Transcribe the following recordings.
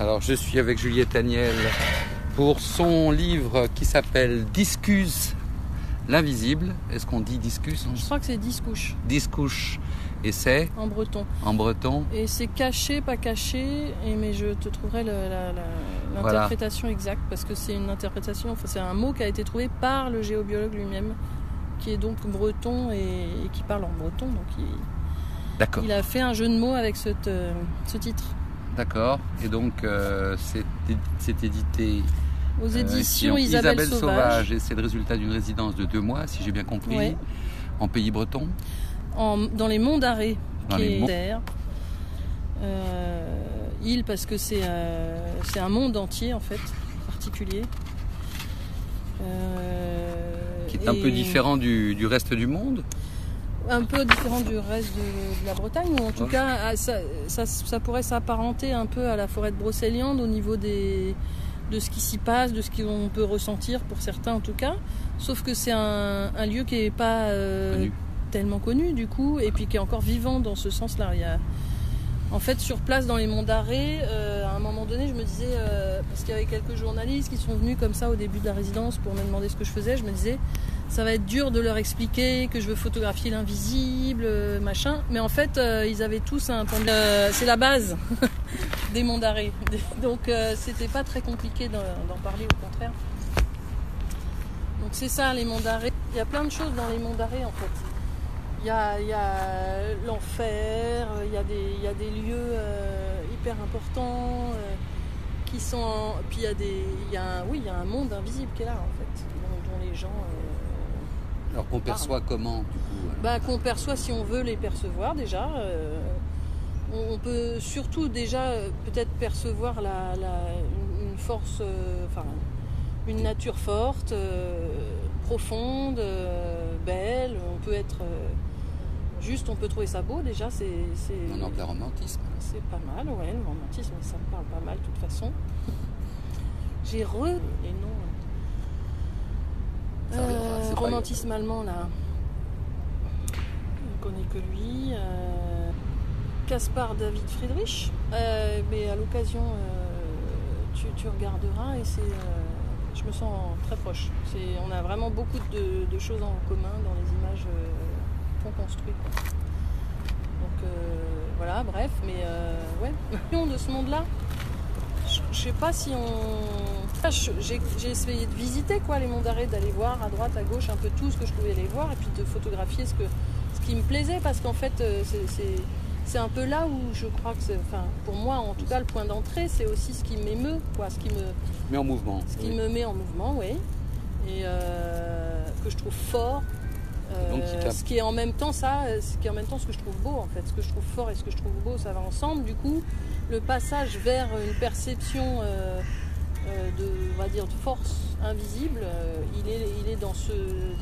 Alors je suis avec Juliette Agnel pour son livre qui s'appelle Discus l'invisible. Est-ce qu'on dit discus Je crois que c'est discouche. Discouche. Et c'est En breton. En breton. Et c'est caché, pas caché, et, mais je te trouverai l'interprétation exacte parce que c'est une interprétation, enfin, c'est un mot qui a été trouvé par le géobiologue lui-même, qui est donc breton et, qui parle en breton. Donc il, il a fait un jeu de mots avec ce titre. D'accord. Et donc euh, c'est édité aux euh, éditions Isabelle, Sauvage. Et c'est le résultat d'une résidence de deux mois, si j'ai bien compris, en pays breton. dans les monts d'Arrée, qui est euh, île parce que c'est un monde entier en fait, particulier. qui est un peu différent du, du reste du monde un peu différent du reste de, la Bretagne, ou en tout cas, ah, ça, ça, pourrait s'apparenter un peu à la forêt de Brocéliande au niveau des, de ce qui s'y passe, de ce qu'on peut ressentir pour certains en tout cas. Sauf que c'est un, lieu qui n'est pas euh, tellement connu du coup, et puis qui est encore vivant dans ce sens-là. En fait, sur place dans les monts d'Arrée, euh, à un moment donné, je me disais, euh, parce qu'il y avait quelques journalistes qui sont venus comme ça au début de la résidence pour me demander ce que je faisais, je me disais, ça va être dur de leur expliquer que je veux photographier l'invisible, euh, machin. Mais en fait, euh, ils avaient tous un point de... c'est la base des monts d'arrêt. Donc euh, c'était pas très compliqué d'en parler, au contraire. Donc c'est ça les monts d'arrêt. Il y a plein de choses dans les monts d'arrêt en fait. Il y a, l'enfer, il, y a des, lieux hyper importants qui sont. Puis il y a a oui, il y a un monde invisible qui est là en fait, dont les gens alors qu'on perçoit comment du coup euh bah, Qu'on perçoit si on veut les percevoir déjà. Euh, on peut surtout déjà euh, peut-être percevoir la, une, force, enfin une nature forte, profonde, belle. On peut être juste, on peut trouver ça beau déjà. C'est, on en plein romantisme. C'est pas mal, ouais, le romantisme, ça me parle pas mal de toute façon. J'ai re les noms euh, romantisme allemand, là. On ne connaît que lui. Euh, Caspar David Friedrich. Euh, mais à l'occasion, tu, regarderas et c'est. je me sens très proche. On a vraiment beaucoup de, choses en commun dans les images qu'on construit. Donc voilà, bref, mais ouais. de ce monde-là, je sais pas si on. J'ai essayé de visiter quoi les monts d'arrêt, d'aller voir à droite, à gauche un peu tout ce que je pouvais aller voir et puis de photographier ce, que, ce qui me plaisait parce qu'en fait euh, c'est un peu là où je crois que enfin pour moi en tout cas le point d'entrée c'est aussi ce qui m'émeut quoi, ce qui me met en mouvement. Ce qui me met en mouvement, oui. Et euh, que je trouve fort. Euh, ce qui est en même temps ça, ce qui est en même temps ce que je trouve beau en fait, ce que je trouve fort et ce que je trouve beau, ça va ensemble. Du coup, le passage vers une perception euh, euh, de, va dire, de force invisible, euh, il, est, il est dans ce,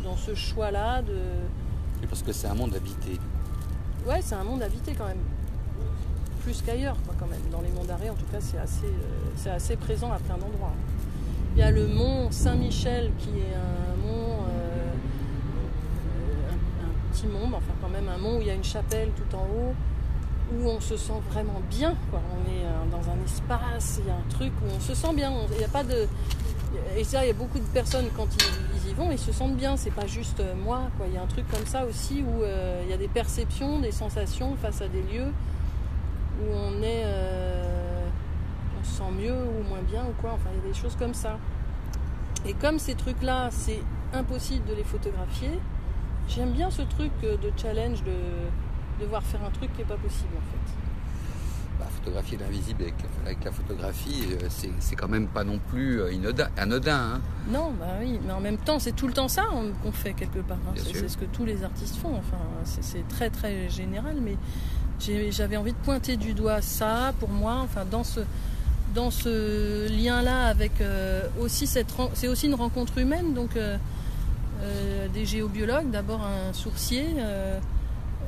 dans ce choix-là de. parce que c'est un monde habité. Ouais, c'est un monde habité quand même. Plus qu'ailleurs, quand même. Dans les monts d'arrêt, en tout cas, c'est assez, c'est assez présent à plein d'endroits. Il y a le mont Saint-Michel qui est un mont, petit mont, enfin quand même un mont où il y a une chapelle tout en haut où on se sent vraiment bien. Quoi. On est euh, dans un espace, il y a un truc où on se sent bien. Il n'y a pas de. Et ça, il y a beaucoup de personnes quand ils, y vont, ils se sentent bien. C'est pas juste euh, moi. Quoi. Il y a un truc comme ça aussi où euh, il y a des perceptions, des sensations face à des lieux où on est, on se sent mieux ou moins bien ou quoi. Enfin, il y a des choses comme ça. Et comme ces trucs-là, c'est impossible de les photographier. J'aime bien ce truc de challenge de devoir faire un truc qui n'est pas possible en fait. Bah, photographier l'invisible avec, la photographie, euh, c'est quand même pas non plus euh, anodin. Hein. Non, bah oui, mais en même temps, c'est tout le temps ça qu'on fait quelque part. Hein. C'est ce que tous les artistes font. Enfin, c'est très très général, mais j'avais envie de pointer du doigt ça pour moi. Enfin, dans ce dans ce lien-là avec euh, aussi cette c'est aussi une rencontre humaine donc des géobiologues d'abord un sourcier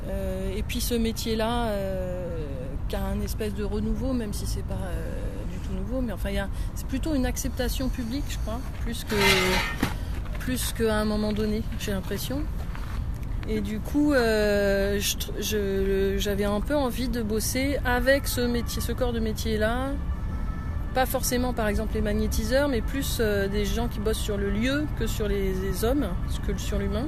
euh, et puis ce métier-là, euh, qui a un espèce de renouveau, même si c'est pas euh, du tout nouveau, mais enfin, c'est plutôt une acceptation publique, je crois, plus qu'à un moment donné, j'ai l'impression. Et du coup, j'avais un peu envie de bosser avec ce corps de métier-là, pas forcément par exemple les magnétiseurs, mais plus euh, des gens qui bossent sur le lieu que sur les, hommes, que sur l'humain.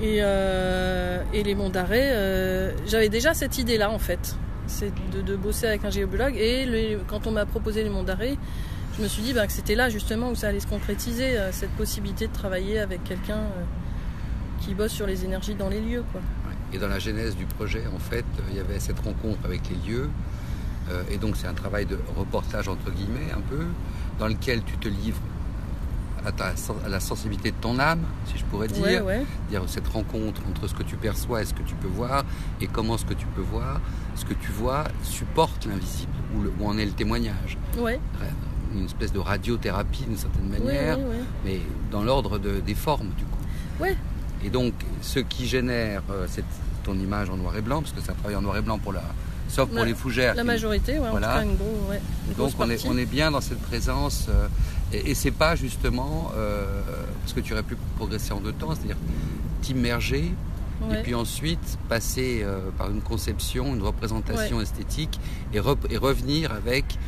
Et, euh, et, les monts d'arrêt, euh, j'avais déjà cette idée-là en fait, c'est de, bosser avec un géobiologue. Et quand on m'a proposé les monts d'arrêt, je me suis dit bah, que c'était là justement où ça allait se concrétiser, cette possibilité de travailler avec quelqu'un qui bosse sur les énergies dans les lieux. Et dans la genèse du projet, en fait, il y avait cette rencontre avec les lieux. Euh, et donc c'est un travail de reportage entre guillemets un peu, dans lequel tu te livres à, ta, à la sensibilité de ton âme, si je pourrais dire, ouais, ouais. dire cette rencontre entre ce que tu perçois et ce que tu peux voir, et comment ce que tu peux voir, ce que tu vois supporte l'invisible, le, où en est le témoignage. Ouais. Une espèce de radiothérapie d'une certaine manière, mais dans l'ordre de, des formes du coup. Et donc ce qui génère euh, cette, ton image en noir et blanc, parce que c'est un travail en noir et blanc pour la, sauf pour la, les fougères. La qui, majorité, ouais, voilà. en tout cas une, gros, ouais, une Donc on est, on est, bien dans cette présence. Euh, et, et c'est pas justement euh, parce que tu aurais pu progresser en deux temps, c'est-à-dire t'immerger ouais. et puis ensuite passer euh, par une conception, une représentation esthétique et, re- et revenir avec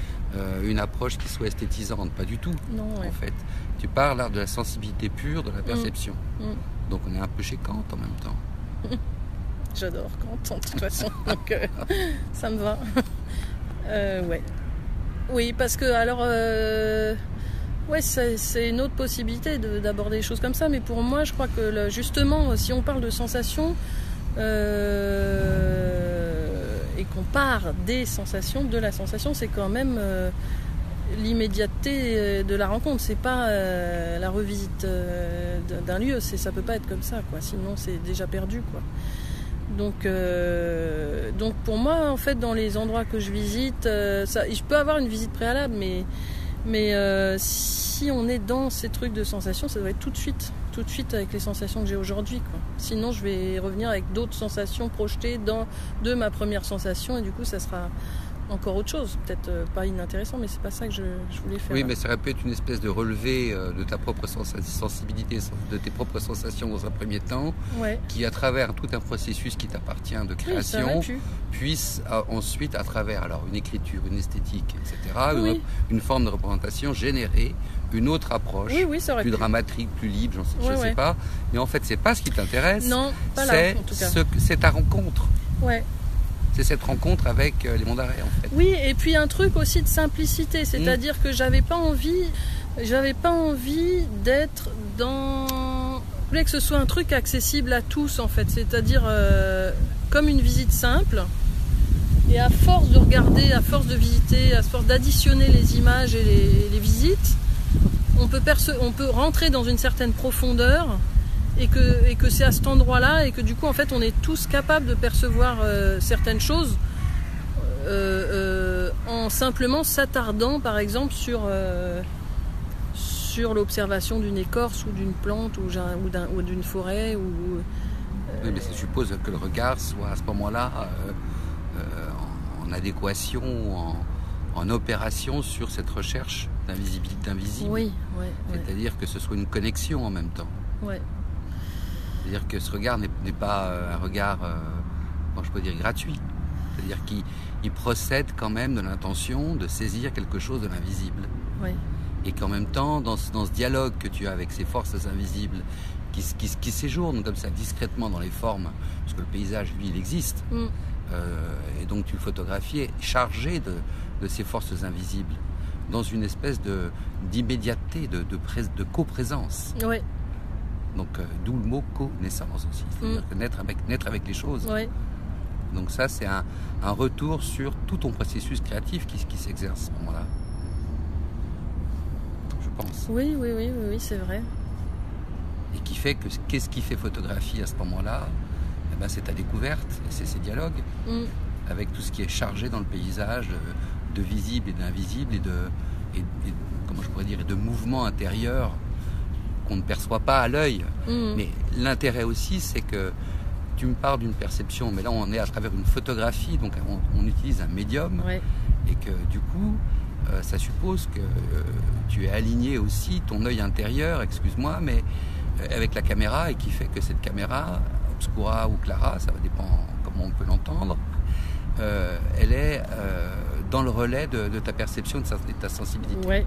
une approche qui soit esthétisante. Pas du tout, Non, en fait. Tu parles là de la sensibilité pure de la perception. Mm. Donc on est un peu chez Kant en même temps. J'adore Kant, de toute façon, donc ça me va. Euh. Oui, parce que alors, euh, c'est une autre possibilité de- d'aborder les choses comme ça, mais pour moi, je crois que justement, si on parle de sensations euh, et qu'on part des sensations, de la sensation, c'est quand même l'immédiateté de la rencontre. C'est pas la revisite d'un- d'un lieu. C'est ça peut pas être comme ça, quoi. Sinon, c'est déjà perdu, quoi. Donc, euh, donc pour moi, en fait, dans les endroits que je visite, euh, je peux avoir une visite préalable, mais, mais euh, si on est dans ces trucs de sensations, ça doit être tout de suite, tout de suite avec les sensations que j'ai aujourd'hui. Sinon, je vais revenir avec d'autres sensations projetées dans de ma première sensation, et du coup, ça sera encore autre chose. Peut-être euh, pas inintéressant, mais c'est pas ça que je, je voulais faire. Oui, mais ça aurait pu être une espèce de relevé euh, de ta propre sens- sensibilité, de tes propres sensations dans un premier temps, ouais. qui à travers tout un processus qui t'appartient de création, pu. puisse euh, ensuite, à travers alors une écriture, une esthétique, etc., Oui. une, une forme de représentation, générer une autre approche, Oui, plus dramatique, plus libre, je Ouais, sais pas. Mais en fait, c'est pas ce qui t'intéresse. Non, pas là, C'est en tout cas. ce que- c'est ta rencontre. Ouais. C'est cette rencontre avec euh, les mondes d'arrêt, en fait. Oui, et puis un truc aussi de simplicité, c'est-à-dire que j'avais pas envie, j'avais pas envie d'être dans, je voulais que ce soit un truc accessible à tous en fait, c'est-à-dire euh, comme une visite simple. Et à force de regarder, à force de visiter, à force d'additionner les images et les, les visites, on peut, perce- on peut rentrer dans une certaine profondeur et que, et que c'est à cet endroit-là et que du coup en fait on est tous capables de percevoir euh, certaines choses euh, euh, en simplement s'attardant par exemple sur, sur l'observation d'une écorce ou d'une plante ou, d'un- ou d'un- ou d'une forêt ou Oui, mais ça suppose que le regard soit à ce moment-là en, en adéquation, en, en opération sur cette recherche d'invisibilité d'invisible. oui ouais, ouais, C'est-à-dire que ce soit une connexion en même temps. ouais. C'est-à-dire que ce regard n'est pas euh, un regard, euh, comment je peux dire, gratuit. C'est-à-dire qu'il il procède quand même de l'intention de saisir quelque chose de l'invisible. ouais. Et qu'en même temps, dans ce, dans ce dialogue que tu as avec ces forces invisibles, qui, séjournent comme ça discrètement dans les formes, parce que le paysage, lui, il existe, Mm. euh, et donc tu le photographies, chargé de, de ces forces invisibles, dans une espèce d'immédiateté, de, de, de coprésence. ouais, Donc euh, d'où le mot connaissance aussi, c'est-à-dire Mm. naître avec, naître avec les choses. Donc ça, c'est un, un retour sur tout ton processus créatif qui, qui s'exerce à ce moment-là. Je pense. Oui, oui, oui, oui, oui, c'est vrai. Et qui fait que qu'est-ce qui fait photographie à ce moment-là? Eh ben, C'est ta découverte, et c'est ces dialogues Mm. avec tout ce qui est chargé dans le paysage de, de visible et d'invisible et de, et, et- comment je pourrais dire, et de mouvements intérieurs qu'on ne perçoit pas à l'œil. Mm. Mais l'intérêt aussi, c'est que tu me parles d'une perception, mais là on est à travers une photographie, donc on, on utilise un médium, Ouais. et que du coup, euh, ça suppose que euh, tu es aligné aussi ton œil intérieur, excuse-moi, mais euh, avec la caméra, et qui fait que cette caméra, obscura ou clara, ça va dépendre comment on peut l'entendre, elle est dans le relais de, ta perception, de, ta sensibilité. Ouais.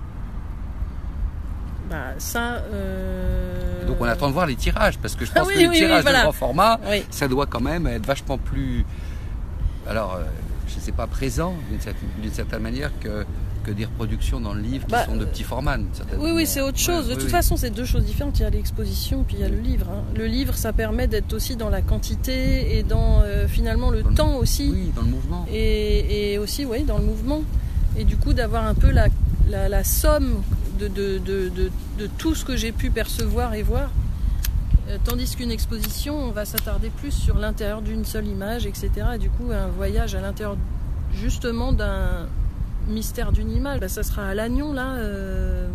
Bah, ça. Euh, Donc on attend de voir les tirages, parce que je pense que les tirages de grand format, ça doit quand même être vachement plus. Alors, euh, je ne sais pas, présent d'une certaine, manière que, que des reproductions dans le livre qui bah, sont de petits formats. Oui, oui, c'est autre chose. de toute façon, c'est deux choses différentes. Il y a l'exposition, puis il y a le livre. Hein. Le livre, ça permet d'être aussi dans la quantité et dans euh, finalement le temps aussi. Oui, dans le mouvement. Et, aussi, oui, dans le mouvement. Et du coup, d'avoir un peu la, la, somme de, de, de, de, tout ce que j'ai pu percevoir et voir. Euh, tandis qu'une exposition, on va s'attarder plus sur l'intérieur d'une seule image, etc. Et du coup, un voyage à l'intérieur justement d'un mystère d'une image, bah, ça sera à Lannion là. Euh,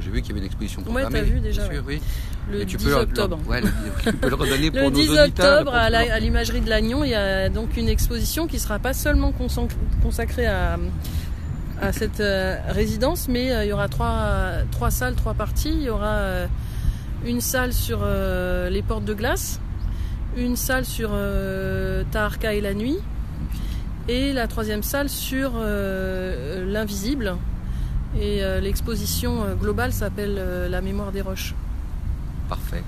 j'ai vu qu'il y avait une exposition programmée. Ouais, t'as vu déjà. oui. Le 10 octobre. Le, ouais, tu peux le redonner pour le 10 octobre, à l'imagerie de Lannion, il y a donc une exposition qui ne sera pas seulement consacrée à, à cette euh, résidence, mais il y aura trois, trois salles, trois parties. Il y aura une salle sur euh, les portes de glace, une salle sur euh, Taharka et la nuit, et la troisième salle sur euh, l'invisible. Et l'exposition globale s'appelle La mémoire des roches. Parfait.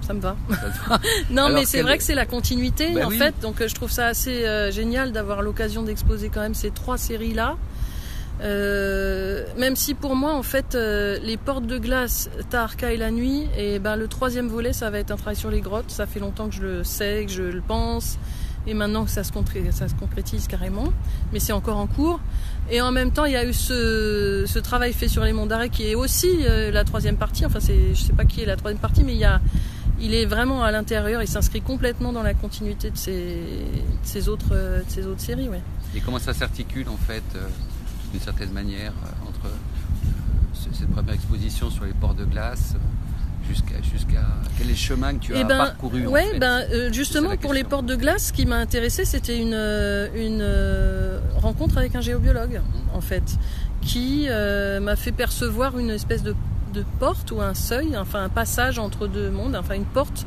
Ça me va. non, mais c'est vrai que c'est la continuité ben en fait. Donc je trouve ça assez génial d'avoir l'occasion d'exposer quand même ces trois séries là. Euh, même si pour moi, en fait, euh, les portes de glace, Tarka et la nuit, et ben le troisième volet, ça va être un travail sur les grottes. Ça fait longtemps que je le sais, que je le pense, et maintenant que ça se, ça se concrétise carrément, mais c'est encore en cours. Et en même temps, il y a eu ce, travail fait sur les monts d'arrêt qui est aussi euh, la troisième partie. Enfin, c'est, je sais pas qui est la troisième partie, mais il est vraiment à l'intérieur. Il s'inscrit complètement dans la continuité de ces, ces autres, de ces autres séries, ouais. Et comment ça s'articule en fait d'une certaine manière euh, entre euh, cette première exposition sur les ports de glace euh, jusqu'à jusqu'à quel est le chemin que tu eh as ben, parcouru ouais, ben, justement pour les portes de glace, ce qui m'a intéressé, c'était une, une rencontre avec un géobiologue en fait, qui m'a fait percevoir une espèce de, de, porte ou un seuil, enfin un passage entre deux mondes, enfin une porte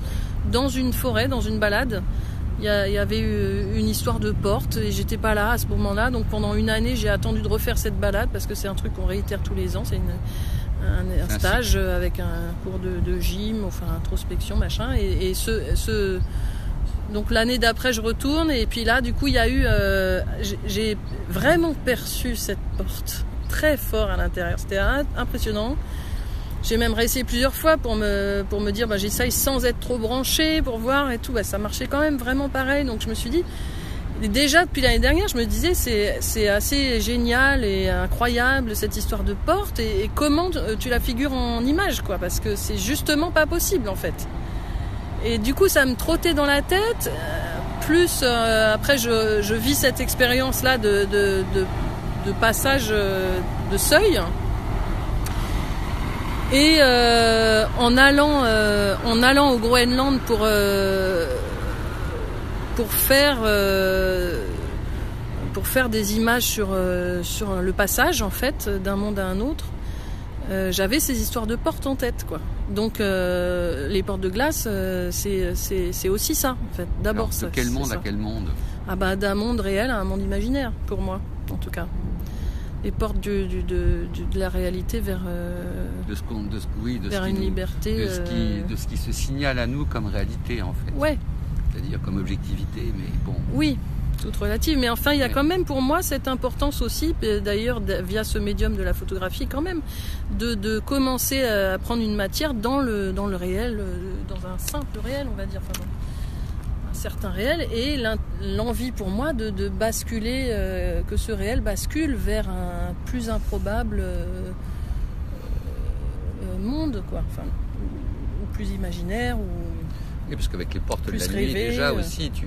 dans une forêt, dans une balade, il y, avait une histoire de porte et j'étais pas là à ce moment-là. Donc pendant une année, j'ai attendu de refaire cette balade parce que c'est un truc qu'on réitère tous les ans. C'est un, stage avec un cours de, gym, enfin introspection, machin. Et, ce, donc l'année d'après, je retourne et puis là, du coup, il y a eu, euh, j'ai vraiment perçu cette porte très fort à l'intérieur. C'était impressionnant. J'ai même réessayé plusieurs fois pour me, pour me dire, bah, j'essaye sans être trop branché pour voir et tout. Bah, ça marchait quand même vraiment pareil. Donc je me suis dit, déjà depuis l'année dernière, je me disais, c'est assez génial et incroyable cette histoire de porte. Et, comment tu la figures en image, quoi. Parce que c'est justement pas possible, en fait. Et du coup, ça me trottait dans la tête. Euh, plus, euh, après, je, je, vis cette expérience-là de, de, de, passage euh, de seuil et euh, en, allant, euh, en allant au Groenland pour, euh, pour, faire, pour faire des images sur, sur le passage en fait d'un monde à un autre, j'avais ces histoires de portes en tête. Quoi. Donc les portes de glace, c'est aussi ça en fait. D'abord ça. De quel monde à quel monde? Ah bah d'un monde réel à un monde imaginaire pour moi en tout cas les portes de, la réalité vers, euh, de ce de oui, vers une liberté. De ce, qui, euh, de ce qui se signale à nous comme réalité en fait. Ouais. C'est-à-dire comme objectivité, mais bon. Oui, toute relative. Mais enfin, il y a quand même pour moi cette importance aussi, d'ailleurs via ce médium de la photographie quand même, de, commencer à prendre une matière dans le, dans le réel, euh, dans un simple réel, on va dire. Enfin, certain réel et l'envie pour moi de, basculer, euh, que ce réel bascule vers un plus improbable euh, euh, monde, quoi, enfin, ou, plus imaginaire. Ou oui, parce qu'avec les portes de la nuit, déjà aussi, tu.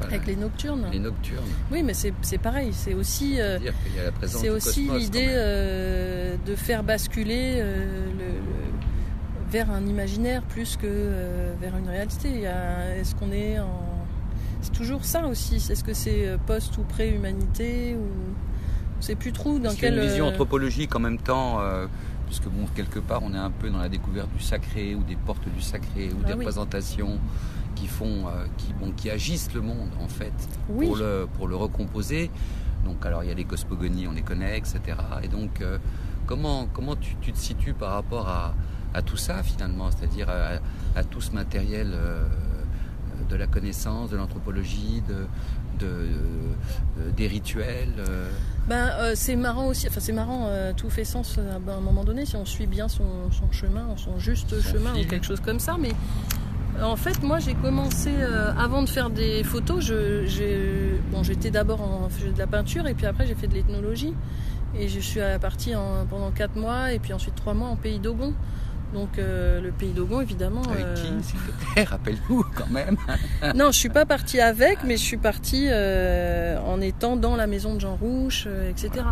avec les nocturnes. Les nocturnes. Oui, mais c'est pareil. C'est aussi, c'est aussi l'idée de faire basculer le vers un imaginaire plus que euh, vers une réalité. Est-ce qu'on est en. C'est toujours ça aussi. Est-ce que c'est euh, post ou pré-humanité ou. C'est plus trop dans quelle. une vision euh, anthropologique en même temps, puisque bon, quelque part, on est un peu dans la découverte du sacré ou des portes du sacré ou ah des représentations qui font, qui, bon, qui agissent le monde en fait pour, le, pour le recomposer. Donc alors il y a les cosmogonies, on les connaît, etc. Et donc comment, comment tu, te situes par rapport à, tout ça finalement, c'est-à-dire à, tout ce matériel de la connaissance, de l'anthropologie, de, des rituels ben, c'est marrant aussi, enfin c'est marrant, tout fait sens à un moment donné si on suit bien son, chemin, son juste chemin ou quelque chose comme ça, mais en fait, moi, j'ai commencé, euh, avant de faire des photos, j'étais d'abord en faisais de la peinture et puis après j'ai fait de l'ethnologie. Et je suis partie pendant 4 mois et puis ensuite 3 mois en pays d'Ogon. Donc euh, le pays d'Ogon, évidemment. Avec qui, euh, s'il te plaît Rappelle-nous quand même. non, je suis pas partie avec, mais je suis partie en étant dans la maison de Jean Rouche, etc.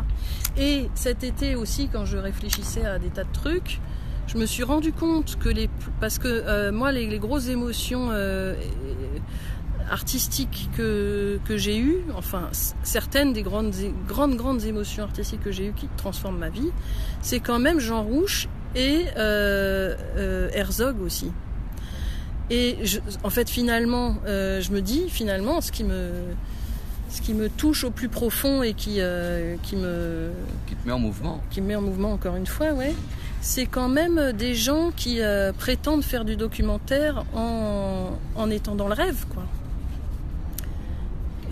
Et cet été aussi, quand je réfléchissais à des tas de trucs, je me suis rendu compte que les parce que euh, moi les, grosses émotions euh, artistiques que, que j'ai eues, enfin certaines des grandes grandes grandes émotions artistiques que j'ai eues qui transforment ma vie, c'est quand même Jean Rouche et euh, Herzog aussi. Et en fait finalement, je me dis finalement ce qui me ce qui me touche au plus profond et qui, qui me qui te met en mouvement qui me met en mouvement encore une fois ouais c'est quand même des gens qui euh, prétendent faire du documentaire en, étant dans le rêve, quoi.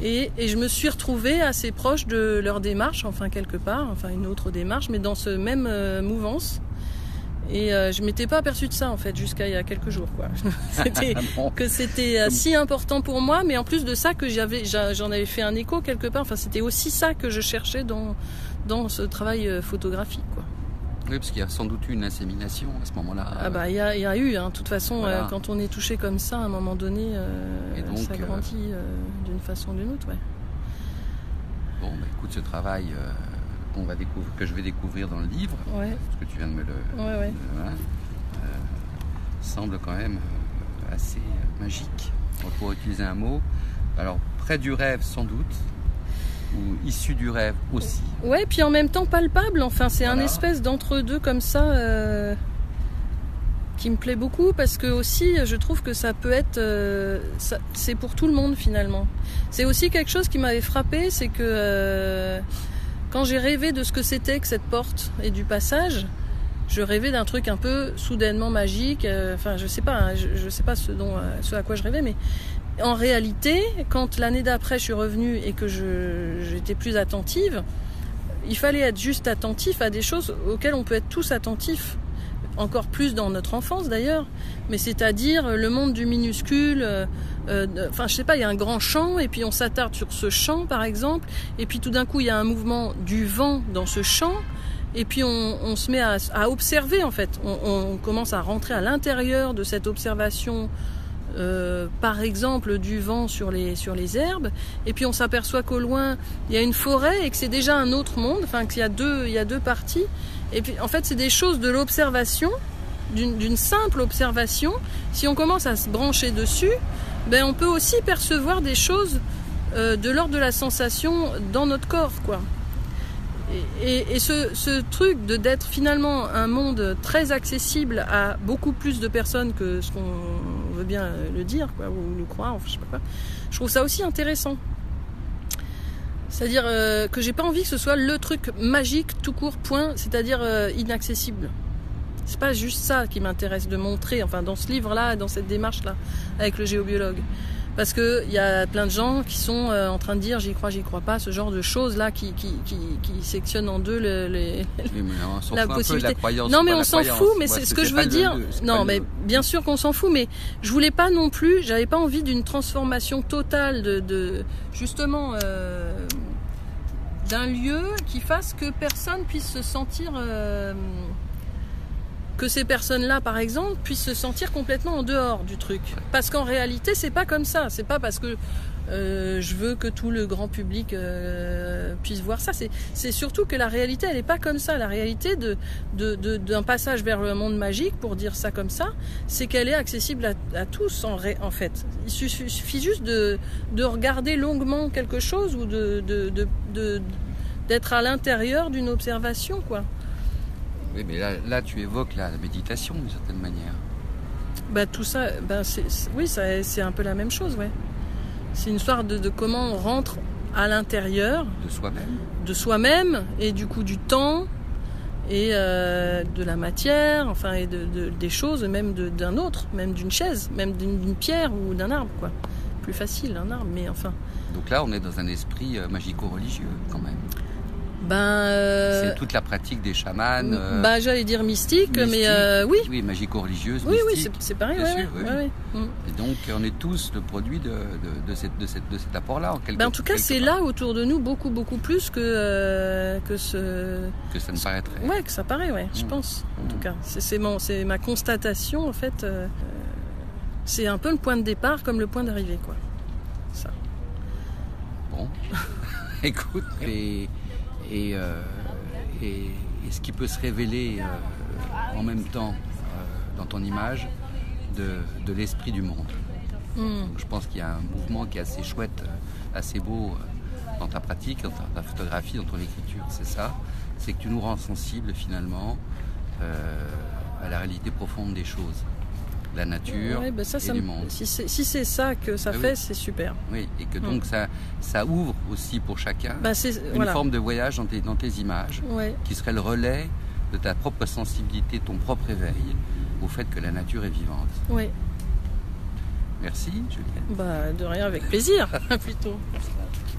Et, je me suis retrouvée assez proche de leur démarche, enfin quelque part, enfin une autre démarche, mais dans ce même euh, mouvance. Et euh, je m'étais pas aperçue de ça en fait jusqu'à il y a quelques jours, quoi. que c'était si important pour moi, mais en plus de ça que j'avais, j'en avais fait un écho quelque part. Enfin, c'était aussi ça que je cherchais dans dans ce travail photographique, quoi. Oui, parce qu'il y a sans doute eu une insémination à ce moment-là. Ah bah il y, a eu, hein. de toute façon, euh, quand on est touché comme ça, à un moment donné, euh, ça euh, grandit d'une façon ou d'une autre, ouais. Bon, bah, écoute, ce travail qu'on va découvrir, que je vais découvrir dans le livre, ouais. parce que tu viens de me le, ouais, semble quand même assez magique. Pour utiliser un mot, alors près du rêve sans doute, ou issu du rêve aussi. Ouais, puis en même temps palpable. Enfin, c'est un espèce d'entre-deux comme ça euh, qui me plaît beaucoup parce que aussi, je trouve que ça peut être, euh, c'est pour tout le monde finalement. C'est aussi quelque chose qui m'avait frappé, c'est que euh, quand j'ai rêvé de ce que c'était que cette porte et du passage, je rêvais d'un truc un peu soudainement magique. Enfin, je sais pas, hein, je, je, sais pas ce dont, ce à quoi je rêvais, mais en réalité, quand l'année d'après je suis revenue et que j'étais plus attentive, il fallait être juste attentif à des choses auxquelles on peut être tous attentifs, encore plus dans notre enfance d'ailleurs, mais c'est-à-dire le monde du minuscule, euh, euh, enfin je sais pas, il y a un grand champ et puis on s'attarde sur ce champ par exemple, et puis tout d'un coup il y a un mouvement du vent dans ce champ, et puis on, se met à, observer en fait, on, commence à rentrer à l'intérieur de cette observation euh, par exemple du vent sur les, sur les herbes, et puis on s'aperçoit qu'au loin il y a une forêt et que c'est déjà un autre monde, enfin qu'il y il y a deux parties. Et puis en fait c'est des choses de l'observation, d'une simple observation. Si on commence à se brancher dessus, ben on peut aussi percevoir des choses euh, de l'ordre de la sensation dans notre corps, quoi. Et, ce, truc de d'être finalement un monde très accessible à beaucoup plus de personnes que ce qu'on veut bien le dire, quoi, ou le croire, je sais pas quoi, je trouve ça aussi intéressant. C'est-à-dire euh, que j'ai pas envie que ce soit le truc magique tout court, point, c'est-à-dire euh, inaccessible. C'est pas juste ça qui m'intéresse de montrer, enfin dans ce livre-là, dans cette démarche-là, avec le géobiologue parce qu'il y a plein de gens qui sont euh, en train de dire j'y crois, j'y crois pas, ce genre de choses là qui, qui, qui, qui sectionnent en deux les, la possibilité. non mais on s'en fout, mais c'est ce que je veux dire. non mais bien sûr qu'on s'en fout, mais je voulais pas non plus, j'avais pas envie d'une transformation totale de, de justement euh, d'un lieu qui fasse que personne puisse se sentir euh, que ces personnes-là, par exemple, puissent se sentir complètement en dehors du truc. Parce qu'en réalité, c'est pas comme ça. C'est pas parce que euh, je veux que tout le grand public euh, puisse voir ça. C'est surtout que la réalité, elle n'est pas comme ça. La réalité d'un passage vers le monde magique, pour dire ça comme ça, c'est qu'elle est accessible à, tous en, en, fait. Il suffit juste de, de regarder longuement quelque chose ou d'être à l'intérieur d'une observation, quoi. Oui, mais là, là tu évoques la, méditation d'une certaine manière. Bah, tout ça, bah, oui, c'est un peu la même chose, ouais. C'est une histoire de, comment on rentre à l'intérieur De soi-même. de soi-même et du coup du temps et euh, de la matière, enfin et de, de- des choses, même d'un autre, même d'une chaise, même d'une d'une pierre ou d'un arbre, quoi. Plus facile un arbre, mais enfin. Donc là, on est dans un esprit euh, magico-religieux quand même. Ben. euh, C'est toute la pratique des chamans. euh, bah, j'allais dire mystique, mais euh, oui, Oui, magico-religieuse, oui, oui, mystique. c'est c'est pareil, bien ouais, sûr, ouais, oui, ouais, oui. ouais. Mm. Et donc, on est tous le produit de, de, de cette, de, cette, de cet apport-là, en quelque Ben, en tout cas, c'est là autour de nous beaucoup, beaucoup plus que, euh, que ce. que ça ne paraîtrait. Ouais, que ça paraît, ouais, je Mm. pense, en Mm. tout cas. C'est mon- ma constatation, en fait. euh, c'est un peu le point de départ comme le point d'arrivée, quoi. Ça. Bon, écoute, et, et, euh, et, et ce qui peut se révéler euh, en même temps euh, dans ton image de, de l'esprit du monde. Mm. Donc, je pense qu'il y a un mouvement qui est assez chouette, assez beau dans ta pratique, dans ta, ta photographie, dans ton écriture. C'est ça, c'est que tu nous rends sensibles finalement euh, à la réalité profonde des choses, la nature Ouais, bah ça, et ça du monde. Si c'est si ça que ça Ah oui. fait, c'est super. Oui, et que Mm. donc ça, ça ouvre aussi pour chacun Bah, une voilà. forme de voyage dans tes, dans tes images, Ouais. qui serait le relais de ta propre sensibilité, ton propre éveil au fait que la nature est vivante. Ouais. Merci, Juliette. Bah, de rien, avec plaisir, plutôt.